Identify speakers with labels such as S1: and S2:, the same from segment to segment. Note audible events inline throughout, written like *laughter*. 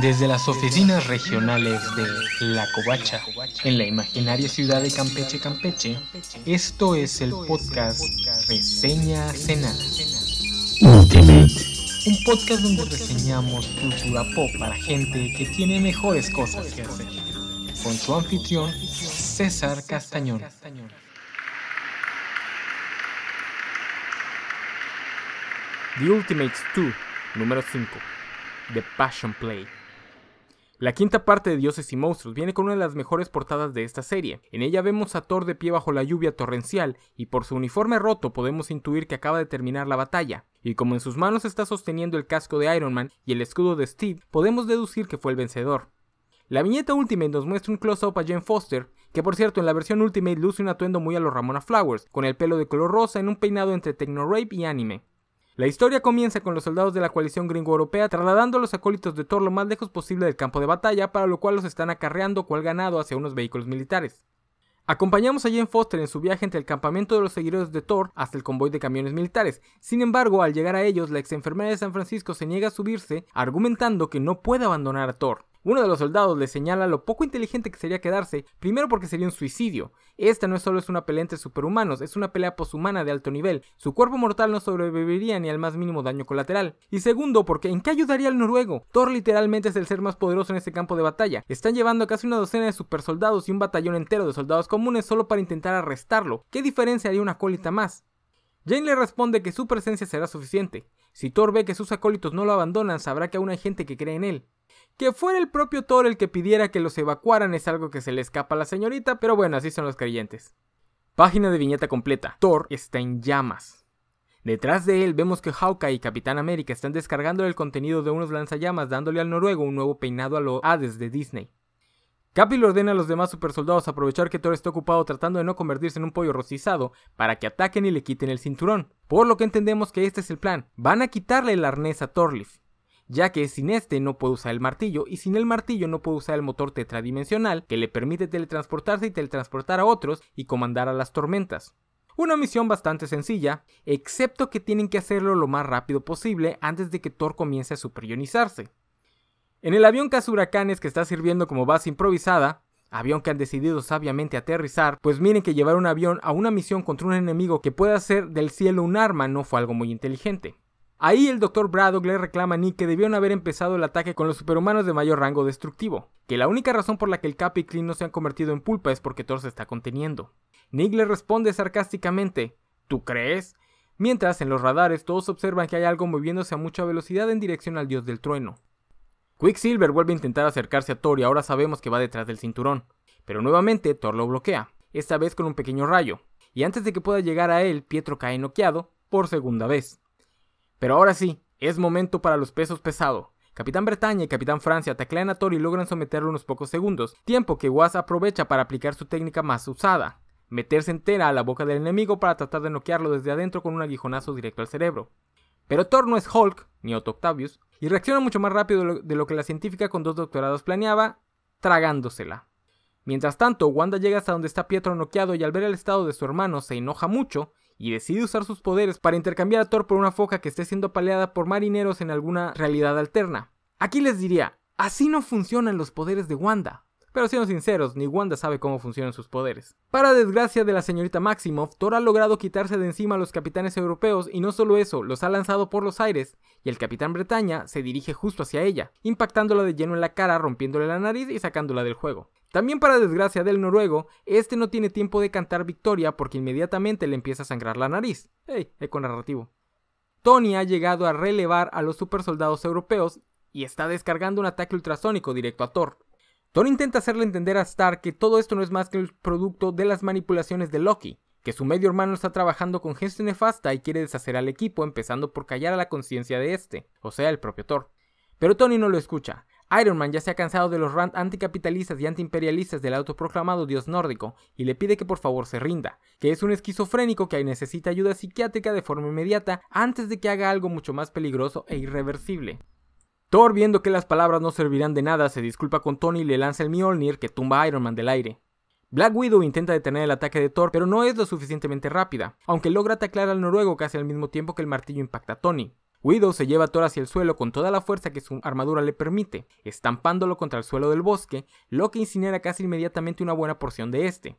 S1: Desde las oficinas regionales de La Covacha, en la imaginaria ciudad de Campeche, Campeche, esto es el podcast Reseña Cenada. Un podcast donde reseñamos cultura pop para gente que tiene mejores cosas que hacer. Con su anfitrión, César Castañón.
S2: The Ultimates 2, número 5. The Passion Play. La quinta parte de Dioses y Monstruos viene con una de las mejores portadas de esta serie. En ella vemos a Thor de pie bajo la lluvia torrencial y por su uniforme roto podemos intuir que acaba de terminar la batalla. Y como en sus manos está sosteniendo el casco de Iron Man y el escudo de Steve, podemos deducir que fue el vencedor. La viñeta Ultimate nos muestra un close-up a Jane Foster, que por cierto en la versión Ultimate luce un atuendo muy a los Ramona Flowers, con el pelo de color rosa en un peinado entre techno rape y anime. La historia comienza con los soldados de la coalición gringo-europea trasladando a los acólitos de Thor lo más lejos posible del campo de batalla, para lo cual los están acarreando cual ganado hacia unos vehículos militares. Acompañamos a Jane Foster en su viaje entre el campamento de los seguidores de Thor hasta el convoy de camiones militares. Sin embargo, al llegar a ellos, la ex enfermera de San Francisco se niega a subirse, argumentando que no puede abandonar a Thor. Uno de los soldados le señala lo poco inteligente que sería quedarse, primero porque sería un suicidio. Esta no solo es una pelea entre superhumanos, es una pelea poshumana de alto nivel. Su cuerpo mortal no sobreviviría ni al más mínimo daño colateral. Y segundo, porque ¿en qué ayudaría el noruego? Thor literalmente es el ser más poderoso en este campo de batalla. Están llevando casi una docena de supersoldados y un batallón entero de soldados comunes solo para intentar arrestarlo. ¿Qué diferencia haría una acólita más? Jane le responde que su presencia será suficiente. Si Thor ve que sus acólitos no lo abandonan, sabrá que aún hay gente que cree en él. Que fuera el propio Thor el que pidiera que los evacuaran es algo que se le escapa a la señorita, pero bueno, así son los creyentes. Página de viñeta completa. Thor está en llamas. Detrás de él vemos que Hawkeye y Capitán América están descargando el contenido de unos lanzallamas dándole al noruego un nuevo peinado a lo Hades de Disney. Capi le ordena a los demás supersoldados aprovechar que Thor está ocupado tratando de no convertirse en un pollo rostizado para que ataquen y le quiten el cinturón. Por lo que entendemos que este es el plan. Van a quitarle el arnés a Thorleif ya que sin este no puede usar el martillo y sin el martillo no puede usar el motor tetradimensional que le permite teletransportarse y teletransportar a otros y comandar a las tormentas. Una misión bastante sencilla, excepto que tienen que hacerlo lo más rápido posible antes de que Thor comience a superionizarse. En el avión huracanes que está sirviendo como base improvisada, avión que han decidido sabiamente aterrizar, pues miren que llevar un avión a una misión contra un enemigo que pueda hacer del cielo un arma no fue algo muy inteligente. Ahí el Dr. Braddock le reclama a Nick que debieron haber empezado el ataque con los superhumanos de mayor rango destructivo, que la única razón por la que el Cap y Clint no se han convertido en pulpa es porque Thor se está conteniendo. Nick le responde sarcásticamente, ¿tú crees? Mientras en los radares todos observan que hay algo moviéndose a mucha velocidad en dirección al dios del trueno. Quicksilver vuelve a intentar acercarse a Thor y ahora sabemos que va detrás del cinturón, pero nuevamente Thor lo bloquea, esta vez con un pequeño rayo, y antes de que pueda llegar a él, Pietro cae noqueado por segunda vez. Pero ahora sí, es momento para los pesos pesados. Capitán Bretaña y Capitán Francia taclean a Thor y logran someterlo unos pocos segundos, tiempo que Was aprovecha para aplicar su técnica más usada, meterse entera a la boca del enemigo para tratar de noquearlo desde adentro con un aguijonazo directo al cerebro. Pero Thor no es Hulk, ni Otto Octavius, y reacciona mucho más rápido de lo que la científica con dos doctorados planeaba, tragándosela. Mientras tanto, Wanda llega hasta donde está Pietro noqueado y al ver el estado de su hermano se enoja mucho y decide usar sus poderes para intercambiar a Thor por una foca que esté siendo apaleada por marineros en alguna realidad alterna. Aquí les diría, así no funcionan los poderes de Wanda. Pero siendo sinceros, ni Wanda sabe cómo funcionan sus poderes. Para desgracia de la señorita Maximoff, Thor ha logrado quitarse de encima a los capitanes europeos y no solo eso, los ha lanzado por los aires, y el capitán Bretaña se dirige justo hacia ella, impactándola de lleno en la cara, rompiéndole la nariz y sacándola del juego. También para desgracia del noruego, este no tiene tiempo de cantar victoria porque inmediatamente le empieza a sangrar la nariz. ¡Ey! Eco narrativo. Tony ha llegado a relevar a los supersoldados europeos y está descargando un ataque ultrasónico directo a Thor. Thor intenta hacerle entender a Stark que todo esto no es más que el producto de las manipulaciones de Loki, que su medio hermano está trabajando con gente nefasta y quiere deshacer al equipo empezando por callar a la conciencia de este, o sea, el propio Thor. Pero Tony no lo escucha, Iron Man ya se ha cansado de los rant anticapitalistas y antiimperialistas del autoproclamado dios nórdico y le pide que por favor se rinda, que es un esquizofrénico que necesita ayuda psiquiátrica de forma inmediata antes de que haga algo mucho más peligroso e irreversible. Thor, viendo que las palabras no servirán de nada, se disculpa con Tony y le lanza el Mjolnir que tumba a Iron Man del aire. Black Widow intenta detener el ataque de Thor, pero no es lo suficientemente rápida, aunque logra taclar al noruego casi al mismo tiempo que el martillo impacta a Tony. Widow se lleva a Thor hacia el suelo con toda la fuerza que su armadura le permite, estampándolo contra el suelo del bosque, lo que incinera casi inmediatamente una buena porción de este.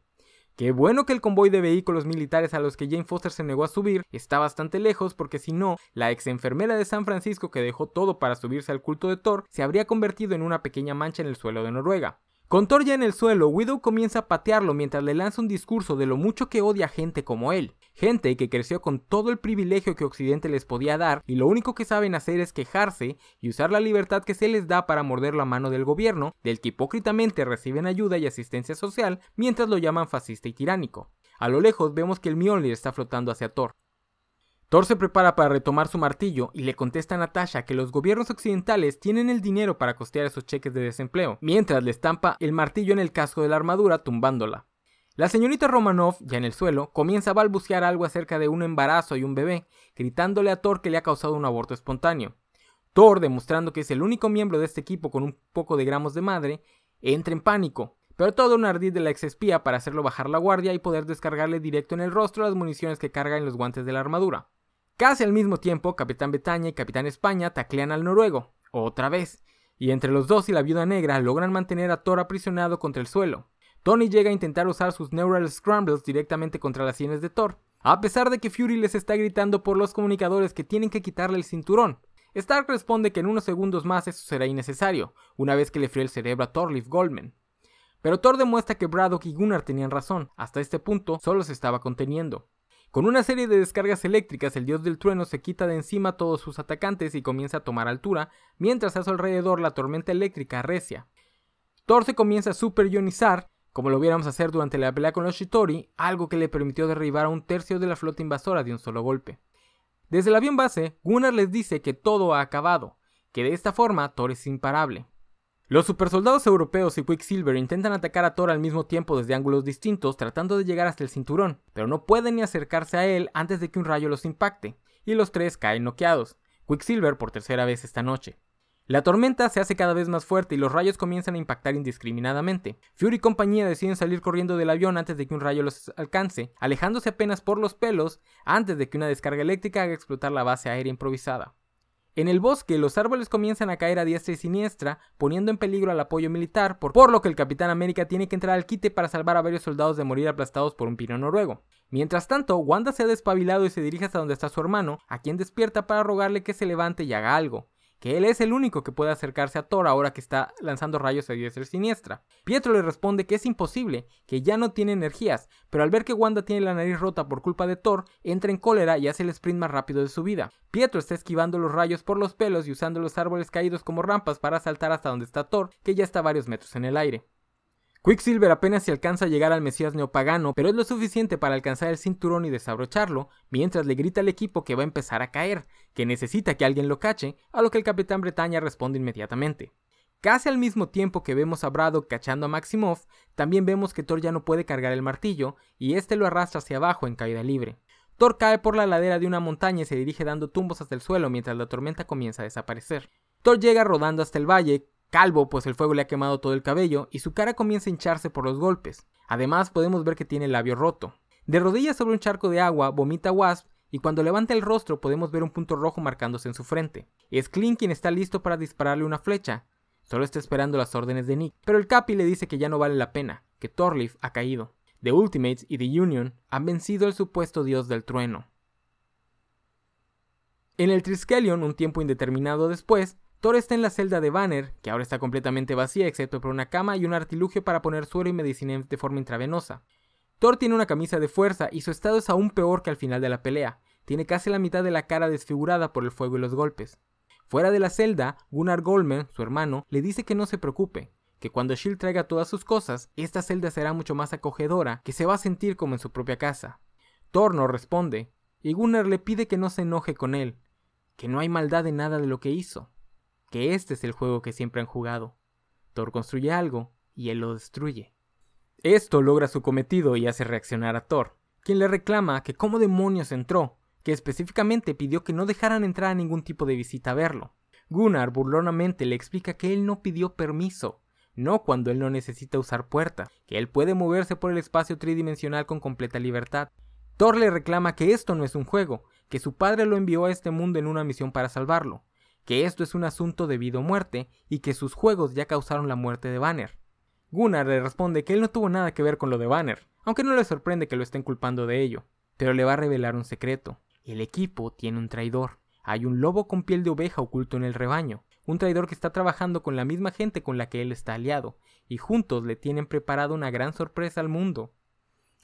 S2: Qué bueno que el convoy de vehículos militares a los que Jane Foster se negó a subir está bastante lejos porque si no, la ex enfermera de San Francisco que dejó todo para subirse al culto de Thor se habría convertido en una pequeña mancha en el suelo de Noruega. Con Thor ya en el suelo, Widow comienza a patearlo mientras le lanza un discurso de lo mucho que odia a gente como él. Gente que creció con todo el privilegio que Occidente les podía dar y lo único que saben hacer es quejarse y usar la libertad que se les da para morder la mano del gobierno, del que hipócritamente reciben ayuda y asistencia social mientras lo llaman fascista y tiránico. A lo lejos vemos que el Mjolnir está flotando hacia Thor. Thor se prepara para retomar su martillo y le contesta a Natasha que los gobiernos occidentales tienen el dinero para costear esos cheques de desempleo, mientras le estampa el martillo en el casco de la armadura tumbándola. La señorita Romanov, ya en el suelo, comienza a balbucear algo acerca de un embarazo y un bebé, gritándole a Thor que le ha causado un aborto espontáneo. Thor, demostrando que es el único miembro de este equipo con un poco de gramos de madre, entra en pánico, pero todo un ardid de la ex espía para hacerlo bajar la guardia y poder descargarle directo en el rostro las municiones que carga en los guantes de la armadura. Casi al mismo tiempo, Capitán Betaña y Capitán España taclean al noruego, otra vez, y entre los dos y la viuda negra logran mantener a Thor aprisionado contra el suelo. Tony llega a intentar usar sus Neural Scrambles directamente contra las sienes de Thor, a pesar de que Fury les está gritando por los comunicadores que tienen que quitarle el cinturón. Stark responde que en unos segundos más eso será innecesario, una vez que le fríe el cerebro a Thorleif Goldman. Pero Thor demuestra que Braddock y Gunnar tenían razón, hasta este punto solo se estaba conteniendo. Con una serie de descargas eléctricas, el dios del trueno se quita de encima a todos sus atacantes y comienza a tomar altura, mientras a su alrededor la tormenta eléctrica arrecia. Thor se comienza a superionizar, como lo viéramos hacer durante la pelea con los Shitori, algo que le permitió derribar a un tercio de la flota invasora de un solo golpe. Desde el avión base, Gunnar les dice que todo ha acabado, que de esta forma Thor es imparable. Los supersoldados europeos y Quicksilver intentan atacar a Thor al mismo tiempo desde ángulos distintos tratando de llegar hasta el cinturón, pero no pueden ni acercarse a él antes de que un rayo los impacte, y los tres caen noqueados, Quicksilver por tercera vez esta noche. La tormenta se hace cada vez más fuerte y los rayos comienzan a impactar indiscriminadamente. Fury y compañía deciden salir corriendo del avión antes de que un rayo los alcance, alejándose apenas por los pelos antes de que una descarga eléctrica haga explotar la base aérea improvisada. En el bosque, los árboles comienzan a caer a diestra y siniestra, poniendo en peligro al apoyo militar, por, lo que el Capitán América tiene que entrar al quite para salvar a varios soldados de morir aplastados por un pino noruego. Mientras tanto, Wanda se ha despabilado y se dirige hasta donde está su hermano, a quien despierta para rogarle que se levante y haga algo que él es el único que puede acercarse a Thor ahora que está lanzando rayos a diestra y siniestra. Pietro le responde que es imposible, que ya no tiene energías, pero al ver que Wanda tiene la nariz rota por culpa de Thor, entra en cólera y hace el sprint más rápido de su vida. Pietro está esquivando los rayos por los pelos y usando los árboles caídos como rampas para saltar hasta donde está Thor, que ya está varios metros en el aire. Quicksilver apenas se alcanza a llegar al Mesías neopagano, pero es lo suficiente para alcanzar el cinturón y desabrocharlo, mientras le grita al equipo que va a empezar a caer, que necesita que alguien lo cache, a lo que el Capitán Bretaña responde inmediatamente. Casi al mismo tiempo que vemos a Braddock cachando a Maximoff, también vemos que Thor ya no puede cargar el martillo, y este lo arrastra hacia abajo en caída libre. Thor cae por la ladera de una montaña y se dirige dando tumbos hasta el suelo mientras la tormenta comienza a desaparecer. Thor llega rodando hasta el valle, calvo pues el fuego le ha quemado todo el cabello y su cara comienza a hincharse por los golpes. Además podemos ver que tiene el labio roto. De rodillas sobre un charco de agua vomita Wasp y cuando levanta el rostro podemos ver un punto rojo marcándose en su frente. Es Clint quien está listo para dispararle una flecha. Solo está esperando las órdenes de Nick, pero el Capi le dice que ya no vale la pena, que Thorleif ha caído. The Ultimates y The Union han vencido al supuesto dios del trueno. En el Triskelion, un tiempo indeterminado después, Thor está en la celda de Banner, que ahora está completamente vacía excepto por una cama y un artilugio para poner suero y medicina de forma intravenosa. Thor tiene una camisa de fuerza y su estado es aún peor que al final de la pelea. Tiene casi la mitad de la cara desfigurada por el fuego y los golpes. Fuera de la celda, Gunnar Goldman, su hermano, le dice que no se preocupe, que cuando Shield traiga todas sus cosas, esta celda será mucho más acogedora, que se va a sentir como en su propia casa. Thor no responde, y Gunnar le pide que no se enoje con él, que no hay maldad en nada de lo que hizo que este es el juego que siempre han jugado. Thor construye algo y él lo destruye. Esto logra su cometido y hace reaccionar a Thor, quien le reclama que cómo demonios entró, que específicamente pidió que no dejaran entrar a ningún tipo de visita a verlo. Gunnar burlonamente le explica que él no pidió permiso, no cuando él no necesita usar puertas, que él puede moverse por el espacio tridimensional con completa libertad. Thor le reclama que esto no es un juego, que su padre lo envió a este mundo en una misión para salvarlo, que esto es un asunto de vida o muerte y que sus juegos ya causaron la muerte de Banner. Gunnar le responde que él no tuvo nada que ver con lo de Banner, aunque no le sorprende que lo estén culpando de ello, pero le va a revelar un secreto. El equipo tiene un traidor. Hay un lobo con piel de oveja oculto en el rebaño, un traidor que está trabajando con la misma gente con la que él está aliado, y juntos le tienen preparado una gran sorpresa al mundo.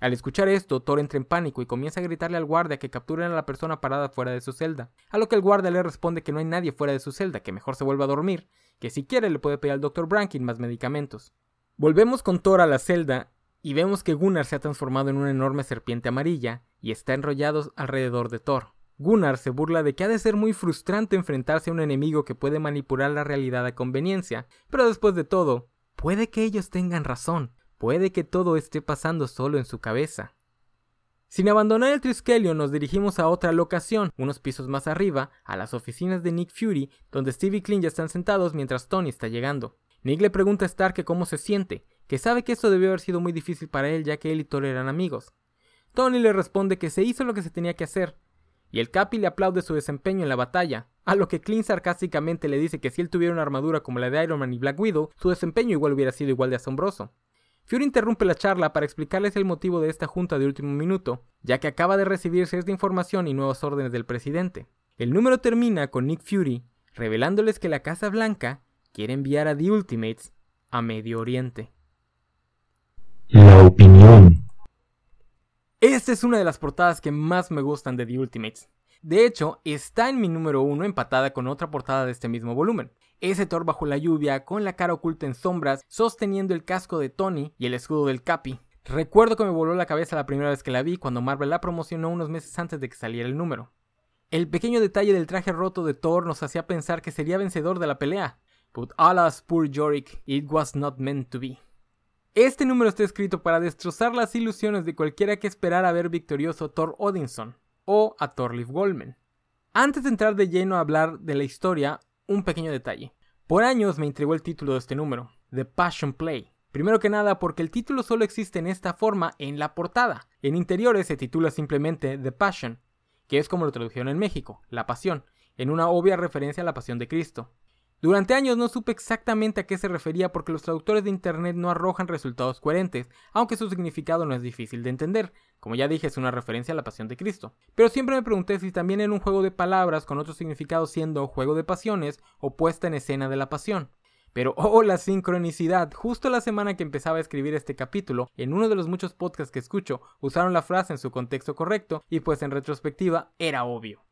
S2: Al escuchar esto, Thor entra en pánico y comienza a gritarle al guardia que capturen a la persona parada fuera de su celda, a lo que el guardia le responde que no hay nadie fuera de su celda, que mejor se vuelva a dormir, que si quiere le puede pedir al Dr. Brankin más medicamentos. Volvemos con Thor a la celda y vemos que Gunnar se ha transformado en una enorme serpiente amarilla y está enrollado alrededor de Thor. Gunnar se burla de que ha de ser muy frustrante enfrentarse a un enemigo que puede manipular la realidad a conveniencia, pero después de todo, puede que ellos tengan razón, puede que todo esté pasando solo en su cabeza. Sin abandonar el Triskelion nos dirigimos a otra locación, unos pisos más arriba, a las oficinas de Nick Fury, donde Steve y Clint ya están sentados mientras Tony está llegando. Nick le pregunta a Stark que cómo se siente, que sabe que esto debió haber sido muy difícil para él ya que él y Thor eran amigos. Tony le responde que se hizo lo que se tenía que hacer, y el Capi le aplaude su desempeño en la batalla, a lo que Clint sarcásticamente le dice que si él tuviera una armadura como la de Iron Man y Black Widow, su desempeño igual hubiera sido igual de asombroso. Fury interrumpe la charla para explicarles el motivo de esta junta de último minuto, ya que acaba de recibir cierta información y nuevas órdenes del presidente. El número termina con Nick Fury revelándoles que la Casa Blanca quiere enviar a The Ultimates a Medio Oriente.
S3: La opinión.
S2: Esta es una de las portadas que más me gustan de The Ultimates. De hecho, está en mi número uno empatada con otra portada de este mismo volumen. Ese Thor bajo la lluvia, con la cara oculta en sombras, sosteniendo el casco de Tony y el escudo del Capi. Recuerdo que me voló la cabeza la primera vez que la vi cuando Marvel la promocionó unos meses antes de que saliera el número. El pequeño detalle del traje roto de Thor nos hacía pensar que sería vencedor de la pelea. But alas, poor Yorick, it was not meant to be. Este número está escrito para destrozar las ilusiones de cualquiera que esperara ver victorioso Thor Odinson o a Thorleif Goldman. Antes de entrar de lleno a hablar de la historia, un pequeño detalle. Por años me intrigó el título de este número, The Passion Play. Primero que nada porque el título solo existe en esta forma en la portada. En interiores se titula simplemente The Passion, que es como lo tradujeron en México, La Pasión, en una obvia referencia a la Pasión de Cristo. Durante años no supe exactamente a qué se refería porque los traductores de Internet no arrojan resultados coherentes, aunque su significado no es difícil de entender. Como ya dije, es una referencia a la pasión de Cristo. Pero siempre me pregunté si también era un juego de palabras con otro significado siendo juego de pasiones o puesta en escena de la pasión. Pero *laughs* oh la sincronicidad, justo la semana que empezaba a escribir este capítulo, en uno de los muchos podcasts que escucho, usaron la frase en su contexto correcto y pues en retrospectiva era obvio.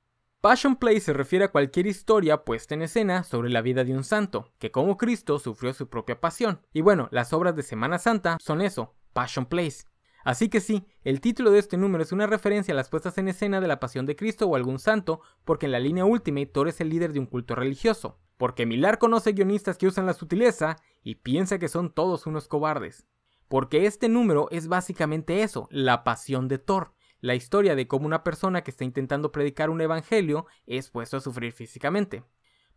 S2: Passion Play se refiere a cualquier historia puesta en escena sobre la vida de un santo, que como Cristo sufrió su propia pasión. Y bueno, las obras de Semana Santa son eso, Passion Plays. Así que sí, el título de este número es una referencia a las puestas en escena de la pasión de Cristo o algún santo, porque en la línea Ultimate Thor es el líder de un culto religioso, porque Milar conoce guionistas que usan la sutileza y piensa que son todos unos cobardes. Porque este número es básicamente eso, la pasión de Thor, la historia de cómo una persona que está intentando predicar un evangelio es puesto a sufrir físicamente.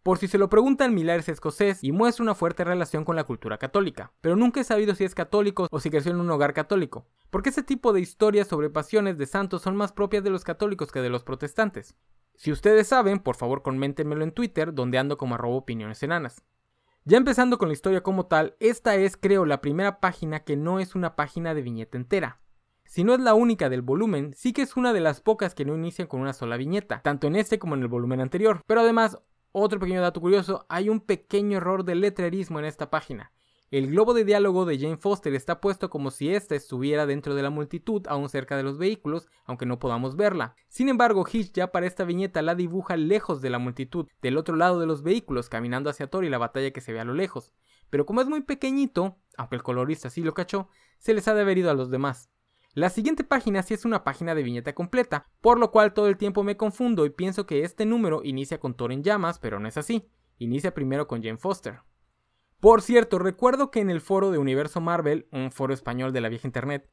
S2: Por si se lo preguntan, Miller es escocés y muestra una fuerte relación con la cultura católica, pero nunca he sabido si es católico o si creció en un hogar católico, porque ese tipo de historias sobre pasiones de santos son más propias de los católicos que de los protestantes. Si ustedes saben, por favor coméntenmelo en Twitter, donde ando como arroba opiniones enanas. Ya empezando con la historia como tal, esta es creo la primera página que no es una página de viñeta entera. Si no es la única del volumen, sí que es una de las pocas que no inician con una sola viñeta, tanto en este como en el volumen anterior. Pero además, otro pequeño dato curioso, hay un pequeño error de letrerismo en esta página. El globo de diálogo de Jane Foster está puesto como si ésta estuviera dentro de la multitud, aún cerca de los vehículos, aunque no podamos verla. Sin embargo, Hitch ya para esta viñeta la dibuja lejos de la multitud, del otro lado de los vehículos, caminando hacia Thor y la batalla que se ve a lo lejos. Pero como es muy pequeñito, aunque el colorista sí lo cachó, se les ha de haber ido a los demás. La siguiente página sí es una página de viñeta completa, por lo cual todo el tiempo me confundo y pienso que este número inicia con Thor en llamas, pero no es así. Inicia primero con Jane Foster. Por cierto, recuerdo que en el foro de Universo Marvel, un foro español de la vieja internet,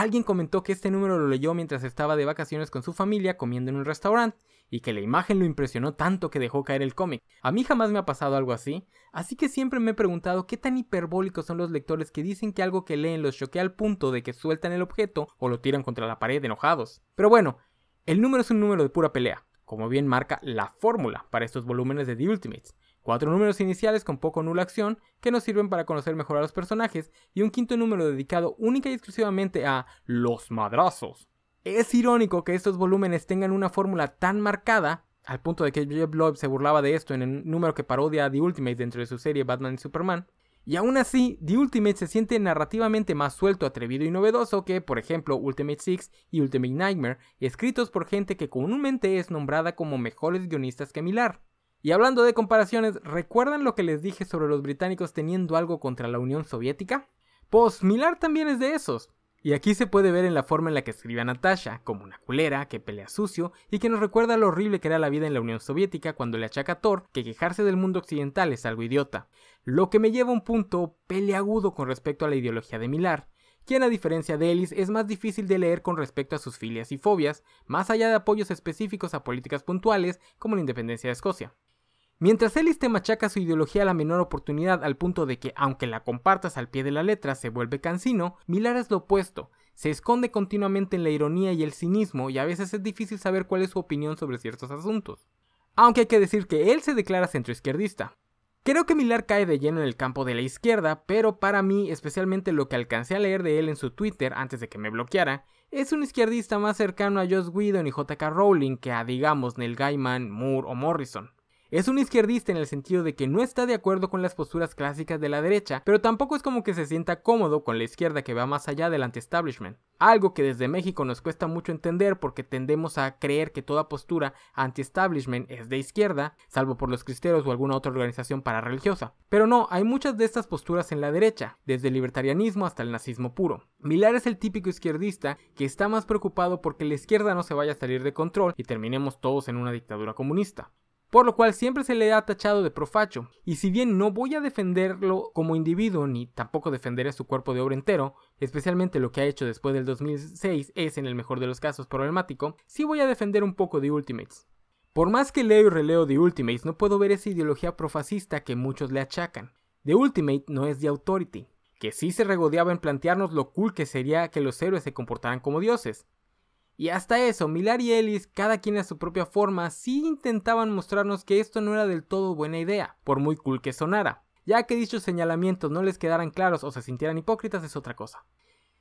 S2: alguien comentó que este número lo leyó mientras estaba de vacaciones con su familia comiendo en un restaurante y que la imagen lo impresionó tanto que dejó caer el cómic. A mí jamás me ha pasado algo así, así que siempre me he preguntado qué tan hiperbólicos son los lectores que dicen que algo que leen los choquea al punto de que sueltan el objeto o lo tiran contra la pared enojados. Pero bueno, El número es un número de pura pelea, como bien marca la fórmula para estos volúmenes de The Ultimates. Cuatro números iniciales con poco nula acción que nos sirven para conocer mejor a los personajes y un quinto número dedicado única y exclusivamente a los madrazos. Es irónico que estos volúmenes tengan una fórmula tan marcada al punto de que Jeff Loeb se burlaba de esto en el número que parodia a The Ultimate dentro de su serie Batman y Superman. Y aún así, The Ultimate se siente narrativamente más suelto, atrevido y novedoso que, por ejemplo, Ultimate Six y Ultimate Nightmare, escritos por gente que comúnmente es nombrada como mejores guionistas que Millar. Y hablando de comparaciones, ¿recuerdan lo que les dije sobre los británicos teniendo algo contra la Unión Soviética? Pues Millar también es de esos. Y aquí se puede ver en la forma en la que escribe a Natasha, como una culera, que pelea sucio y que nos recuerda lo horrible que era la vida en la Unión Soviética cuando le achaca a Thor que quejarse del mundo occidental es algo idiota. Lo que me lleva a un punto peleagudo con respecto a la ideología de Millar, quien a diferencia de Ellis es más difícil de leer con respecto a sus filias y fobias, más allá de apoyos específicos a políticas puntuales como la independencia de Escocia. Mientras Ellis te machaca su ideología a la menor oportunidad al punto de que, aunque la compartas al pie de la letra, se vuelve cansino, Millar es lo opuesto. Se esconde continuamente en la ironía y el cinismo y a veces es difícil saber cuál es su opinión sobre ciertos asuntos. Aunque hay que decir que él se declara centroizquierdista. Creo que Millar cae de lleno en el campo de la izquierda, pero para mí, especialmente lo que alcancé a leer de él en su Twitter antes de que me bloqueara, es un izquierdista más cercano a Joss Whedon y J.K. Rowling que a, digamos, Neil Gaiman, Moore o Morrison. Es un izquierdista en el sentido de que no está de acuerdo con las posturas clásicas de la derecha, pero tampoco es como que se sienta cómodo con la izquierda que va más allá del anti-establishment. Algo que desde México nos cuesta mucho entender porque tendemos a creer que toda postura anti-establishment es de izquierda, salvo por los cristeros o alguna otra organización parareligiosa. Pero no, hay muchas de estas posturas en la derecha, desde el libertarianismo hasta el nazismo puro. Milar es el típico izquierdista que está más preocupado porque la izquierda no se vaya a salir de control y terminemos todos en una dictadura comunista por lo cual siempre se le ha tachado de profacho, y si bien no voy a defenderlo como individuo ni tampoco defenderé su cuerpo de obra entero, especialmente lo que ha hecho después del 2006 es en el mejor de los casos problemático, sí voy a defender un poco de Ultimates. Por más que leo y releo de Ultimates, no puedo ver esa ideología profascista que muchos le achacan. The Ultimate no es The Authority, que sí se regodeaba en plantearnos lo cool que sería que los héroes se comportaran como dioses, y hasta eso, Millar y Ellis, cada quien a su propia forma, sí intentaban mostrarnos que esto no era del todo buena idea, por muy cool que sonara. Ya que dichos señalamientos no les quedaran claros o se sintieran hipócritas es otra cosa.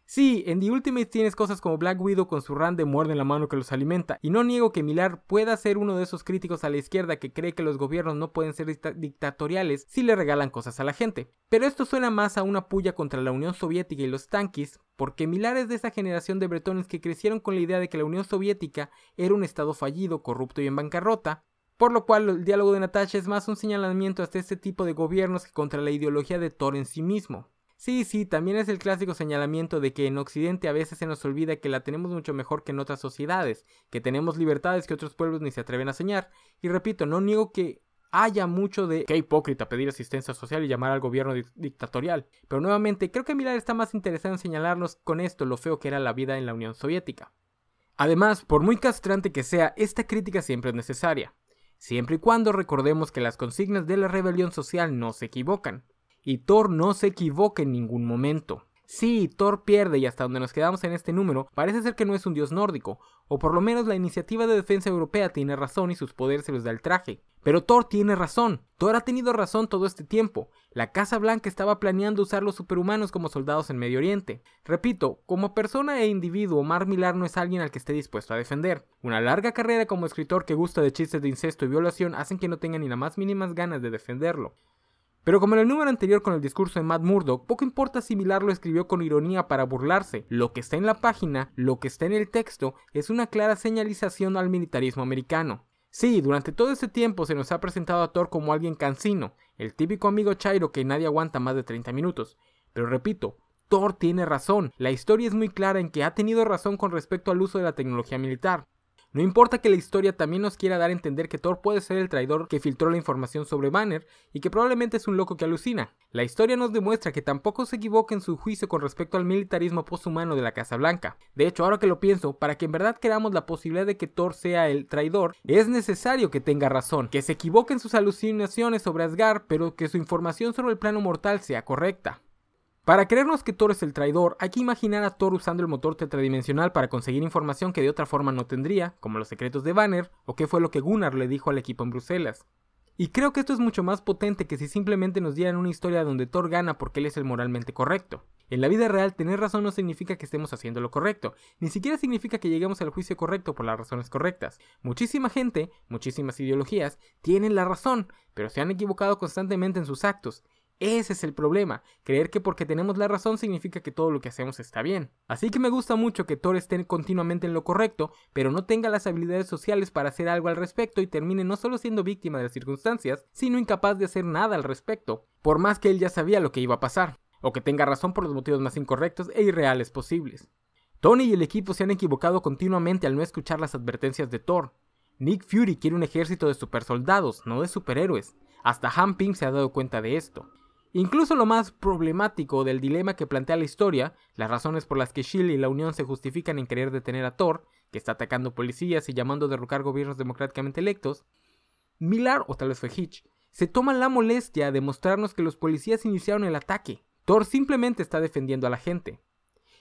S2: Sí, en The Ultimate tienes cosas como Black Widow con su run de muerde en la mano que los alimenta, y no niego que Millar pueda ser uno de esos críticos a la izquierda que cree que los gobiernos no pueden ser dictatoriales si le regalan cosas a la gente. Pero esto suena más a una puya contra la Unión Soviética y los tanquis, porque Millar es de esa generación de bretones que crecieron con la idea de que la Unión Soviética era un estado fallido, corrupto y en bancarrota, por lo cual el diálogo de Natasha es más un señalamiento hasta este tipo de gobiernos que contra la ideología de Thor en sí mismo. Sí, sí, también es el clásico señalamiento de que en Occidente a veces se nos olvida que la tenemos mucho mejor que en otras sociedades, que tenemos libertades que otros pueblos ni se atreven a soñar. Y repito, no niego que haya mucho de que hipócrita pedir asistencia social y llamar al gobierno dictatorial. Pero nuevamente, creo que Millar está más interesado en señalarnos con esto lo feo que era la vida en la Unión Soviética. Además, por muy castrante que sea, esta crítica siempre es necesaria, siempre y cuando recordemos que las consignas de la rebelión social no se equivocan y Thor no se equivoca en ningún momento. Sí, Thor pierde y hasta donde nos quedamos en este número parece ser que no es un dios nórdico, o por lo menos la iniciativa de defensa europea tiene razón y sus poderes se los da el traje. Pero Thor tiene razón, Thor ha tenido razón todo este tiempo. La Casa Blanca estaba planeando usar los superhumanos como soldados en Medio Oriente. Repito, como persona e individuo, Mar Millar no es alguien al que esté dispuesto a defender. Una larga carrera como escritor que gusta de chistes de incesto y violación hacen que no tenga ni las más mínimas ganas de defenderlo. Pero como en el número anterior con el discurso de Matt Murdock, poco importa si Millar lo escribió con ironía para burlarse. Lo que está en la página, lo que está en el texto, es una clara señalización al militarismo americano. Sí, durante todo este tiempo se nos ha presentado a Thor como alguien cansino, el típico amigo Chairo que nadie aguanta más de 30 minutos. Pero repito, Thor tiene razón, la historia es muy clara en que ha tenido razón con respecto al uso de la tecnología militar. No importa que la historia también nos quiera dar a entender que Thor puede ser el traidor que filtró la información sobre Banner y que probablemente es un loco que alucina. La historia nos demuestra que tampoco se equivoca en su juicio con respecto al militarismo posthumano de la Casa Blanca. De hecho, ahora que lo pienso, para que en verdad queramos la posibilidad de que Thor sea el traidor, es necesario que tenga razón, que se equivoque en sus alucinaciones sobre Asgard, pero que su información sobre el plano mortal sea correcta. Para creernos que Thor es el traidor, hay que imaginar a Thor usando el motor tetradimensional para conseguir información que de otra forma no tendría, como los secretos de Banner, o qué fue lo que Gunnar le dijo al equipo en Bruselas. Y creo que esto es mucho más potente que si simplemente nos dieran una historia donde Thor gana porque él es el moralmente correcto. En la vida real, tener razón no significa que estemos haciendo lo correcto, ni siquiera significa que lleguemos al juicio correcto por las razones correctas. Muchísima gente, muchísimas ideologías, tienen la razón, pero se han equivocado constantemente en sus actos, ese es el problema, creer que porque tenemos la razón significa que todo lo que hacemos está bien. Así que me gusta mucho que Thor esté continuamente en lo correcto, pero no tenga las habilidades sociales para hacer algo al respecto y termine no solo siendo víctima de las circunstancias, sino incapaz de hacer nada al respecto, por más que él ya sabía lo que iba a pasar, o que tenga razón por los motivos más incorrectos e irreales posibles. Tony y el equipo se han equivocado continuamente al no escuchar las advertencias de Thor. Nick Fury quiere un ejército de supersoldados, no de superhéroes. Hasta Han Ping se ha dado cuenta de esto. Incluso lo más problemático del dilema que plantea la historia, las razones por las que Shield y la Unión se justifican en querer detener a Thor, que está atacando policías y llamando a derrocar gobiernos democráticamente electos, Millar, o tal vez fue Hitch, se toma la molestia de mostrarnos que los policías iniciaron el ataque. Thor simplemente está defendiendo a la gente.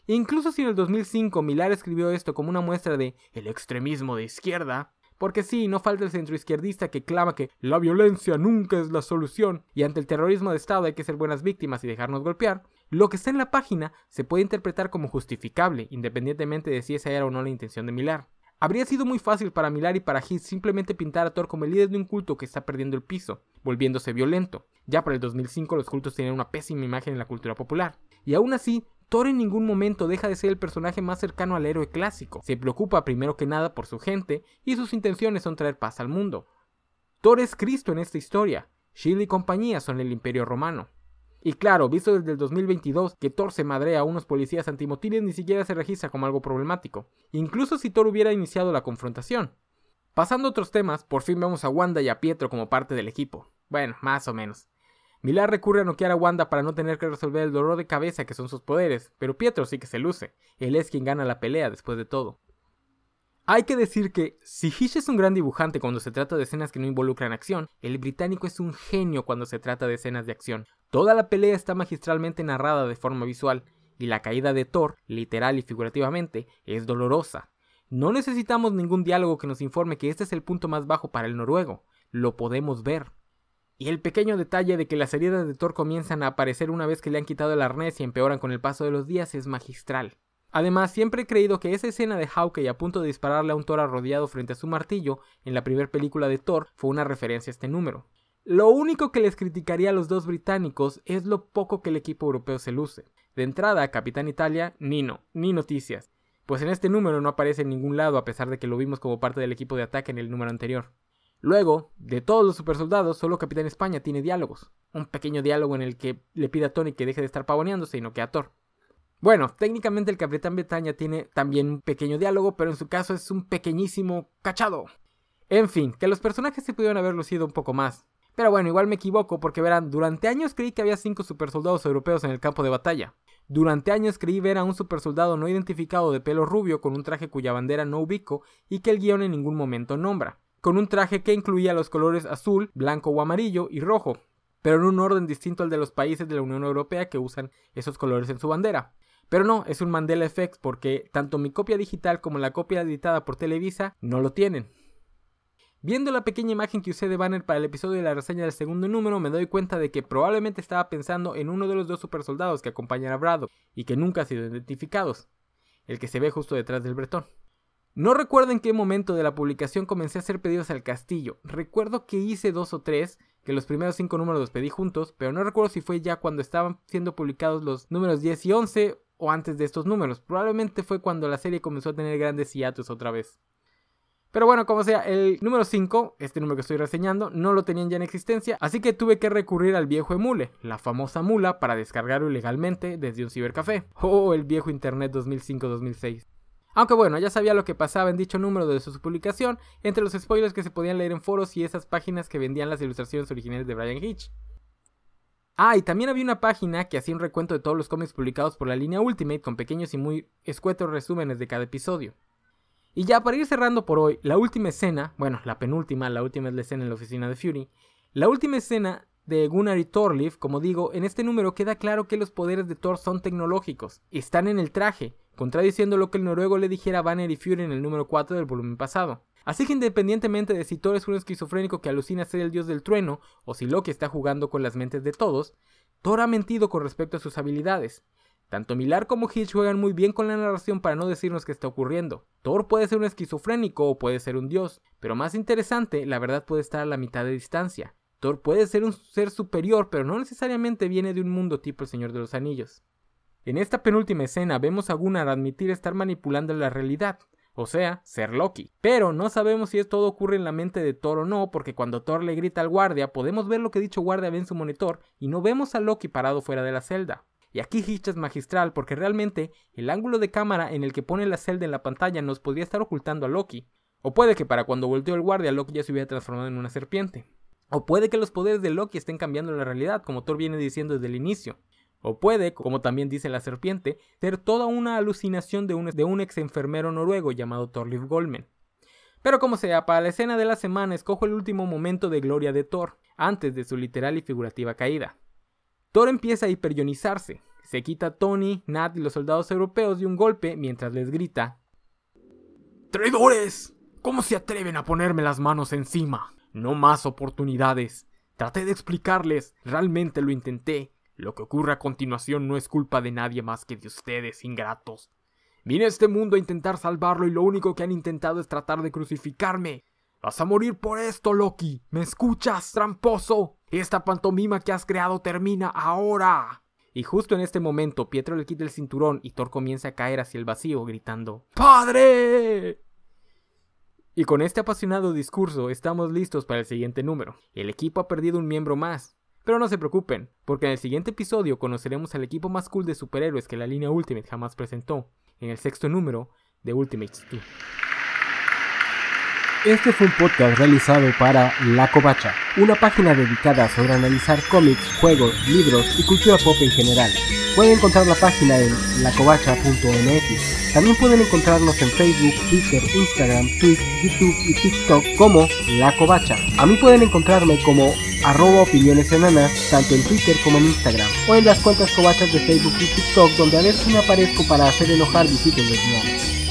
S2: incluso si en el 2005 Millar escribió esto como una muestra de el extremismo de izquierda, porque sí, no falta el centroizquierdista que clama que la violencia nunca es la solución y ante el terrorismo de Estado hay que ser buenas víctimas y dejarnos golpear. Lo que está en la página se puede interpretar como justificable, independientemente de si esa era o no la intención de Milar. Habría sido muy fácil para Milar y para Heath simplemente pintar a Thor como el líder de un culto que está perdiendo el piso, volviéndose violento. Ya para el 2005 los cultos tenían una pésima imagen en la cultura popular. Y aún así, Thor en ningún momento deja de ser el personaje más cercano al héroe clásico. Se preocupa primero que nada por su gente y sus intenciones son traer paz al mundo. Thor es Cristo en esta historia. Shield y compañía son el imperio romano. Y claro, visto desde el 2022 que Thor se madrea a unos policías antimotines ni siquiera se registra como algo problemático, incluso si Thor hubiera iniciado la confrontación. Pasando a otros temas, por fin vemos a Wanda y a Pietro como parte del equipo. Bueno, más o menos. Milar recurre a noquear a Wanda para no tener que resolver el dolor de cabeza que son sus poderes, pero Pietro sí que se luce. Él es quien gana la pelea después de todo. Hay que decir que, si Hish es un gran dibujante cuando se trata de escenas que no involucran acción, el británico es un genio cuando se trata de escenas de acción. Toda la pelea está magistralmente narrada de forma visual, y la caída de Thor, literal y figurativamente, es dolorosa. No necesitamos ningún diálogo que nos informe que este es el punto más bajo para el noruego. Lo podemos ver. Y el pequeño detalle de que las heridas de Thor comienzan a aparecer una vez que le han quitado el arnés y empeoran con el paso de los días es magistral. Además, siempre he creído que esa escena de Hawkeye a punto de dispararle a un Thor arrodillado frente a su martillo en la primera película de Thor fue una referencia a este número. Lo único que les criticaría a los dos británicos es lo poco que el equipo europeo se luce. De entrada, Capitán Italia, Nino, ni noticias, pues en este número no aparece en ningún lado a pesar de que lo vimos como parte del equipo de ataque en el número anterior. Luego, de todos los supersoldados, solo Capitán España tiene diálogos. Un pequeño diálogo en el que le pide a Tony que deje de estar pavoneándose y no que a Thor. Bueno, técnicamente el Capitán Bretaña tiene también un pequeño diálogo, pero en su caso es un pequeñísimo cachado. En fin, que los personajes se pudieron haber lucido un poco más. Pero bueno, igual me equivoco porque verán, durante años creí que había cinco supersoldados europeos en el campo de batalla. Durante años creí ver a un supersoldado no identificado de pelo rubio con un traje cuya bandera no ubico y que el guion en ningún momento nombra con un traje que incluía los colores azul, blanco o amarillo y rojo, pero en un orden distinto al de los países de la Unión Europea que usan esos colores en su bandera. Pero no, es un Mandela Effect porque tanto mi copia digital como la copia editada por Televisa no lo tienen. Viendo la pequeña imagen que usé de banner para el episodio de la reseña del segundo número, me doy cuenta de que probablemente estaba pensando en uno de los dos supersoldados que acompañan a Braddock y que nunca han sido identificados, el que se ve justo detrás del bretón. No recuerdo en qué momento de la publicación comencé a hacer pedidos al castillo. Recuerdo que hice dos o tres, que los primeros cinco números los pedí juntos, pero no recuerdo si fue ya cuando estaban siendo publicados los números 10 y 11 o antes de estos números. Probablemente fue cuando la serie comenzó a tener grandes hiatus otra vez. Pero bueno, como sea, el número 5, este número que estoy reseñando, no lo tenían ya en existencia, así que tuve que recurrir al viejo emule, la famosa mula, para descargarlo ilegalmente desde un cibercafé. Oh, el viejo Internet 2005-2006. Aunque bueno, ya sabía lo que pasaba en dicho número de su publicación, entre los spoilers que se podían leer en foros y esas páginas que vendían las ilustraciones originales de Brian Hitch. Ah, y también había una página que hacía un recuento de todos los cómics publicados por la línea Ultimate con pequeños y muy escuetos resúmenes de cada episodio. Y ya para ir cerrando por hoy, la última escena, bueno, la penúltima, la última es la escena en la oficina de Fury, la última escena de Gunnar y Thorleif, como digo, en este número queda claro que los poderes de Thor son tecnológicos, están en el traje, contradiciendo lo que el noruego le dijera a Banner y Fury en el número 4 del volumen pasado. Así que independientemente de si Thor es un esquizofrénico que alucina ser el dios del trueno, o si Loki está jugando con las mentes de todos, Thor ha mentido con respecto a sus habilidades. Tanto Milar como Hitch juegan muy bien con la narración para no decirnos qué está ocurriendo. Thor puede ser un esquizofrénico o puede ser un dios, pero más interesante, la verdad puede estar a la mitad de distancia. Thor puede ser un ser superior, pero no necesariamente viene de un mundo tipo el Señor de los Anillos. En esta penúltima escena vemos a Gunnar admitir estar manipulando la realidad, o sea, ser Loki. Pero no sabemos si todo ocurre en la mente de Thor o no, porque cuando Thor le grita al guardia, podemos ver lo que dicho guardia ve en su monitor y no vemos a Loki parado fuera de la celda. Y aquí Hitch es magistral porque realmente el ángulo de cámara en el que pone la celda en la pantalla nos podría estar ocultando a Loki. O puede que para cuando volteó el guardia Loki ya se hubiera transformado en una serpiente. O puede que los poderes de Loki estén cambiando la realidad, como Thor viene diciendo desde el inicio. O puede, como también dice la serpiente, ser toda una alucinación de un, ex enfermero noruego llamado Thorleif Golmen. Pero como sea, para la escena de la semana escojo el último momento de gloria de Thor, antes de su literal y figurativa caída. Thor empieza a hiperionizarse, se quita a Tony, Nat y los soldados europeos de un golpe mientras les grita ¡Traidores! ¿Cómo se atreven a ponerme las manos encima? No más oportunidades. Traté de explicarles, realmente lo intenté. Lo que ocurre a continuación no es culpa de nadie más que de ustedes, ingratos. Vine a este mundo a intentar salvarlo y lo único que han intentado es tratar de crucificarme. Vas a morir por esto, Loki. ¿Me escuchas, tramposo? Esta pantomima que has creado termina ahora. Y justo en este momento, Pietro le quita el cinturón y Thor comienza a caer hacia el vacío, gritando ¡Padre! Y con este apasionado discurso estamos listos para el siguiente número. El equipo ha perdido un miembro más. Pero no se preocupen, porque en el siguiente episodio conoceremos al equipo más cool de superhéroes que la línea Ultimate jamás presentó, en el sexto número de Ultimates 2.
S4: Este fue un podcast realizado para La Covacha, una página dedicada sobre analizar cómics, juegos, libros y cultura pop en general. Pueden encontrar la página en lacovacha.mx. También pueden encontrarnos en Facebook, Twitter, Instagram, Twitch, YouTube y TikTok como La Covacha. A mí pueden encontrarme como arroba opiniones enanas, tanto en Twitter como en Instagram, o en las cuentas covachas de Facebook y TikTok, donde a veces me aparezco para hacer enojar visitas lesbianas.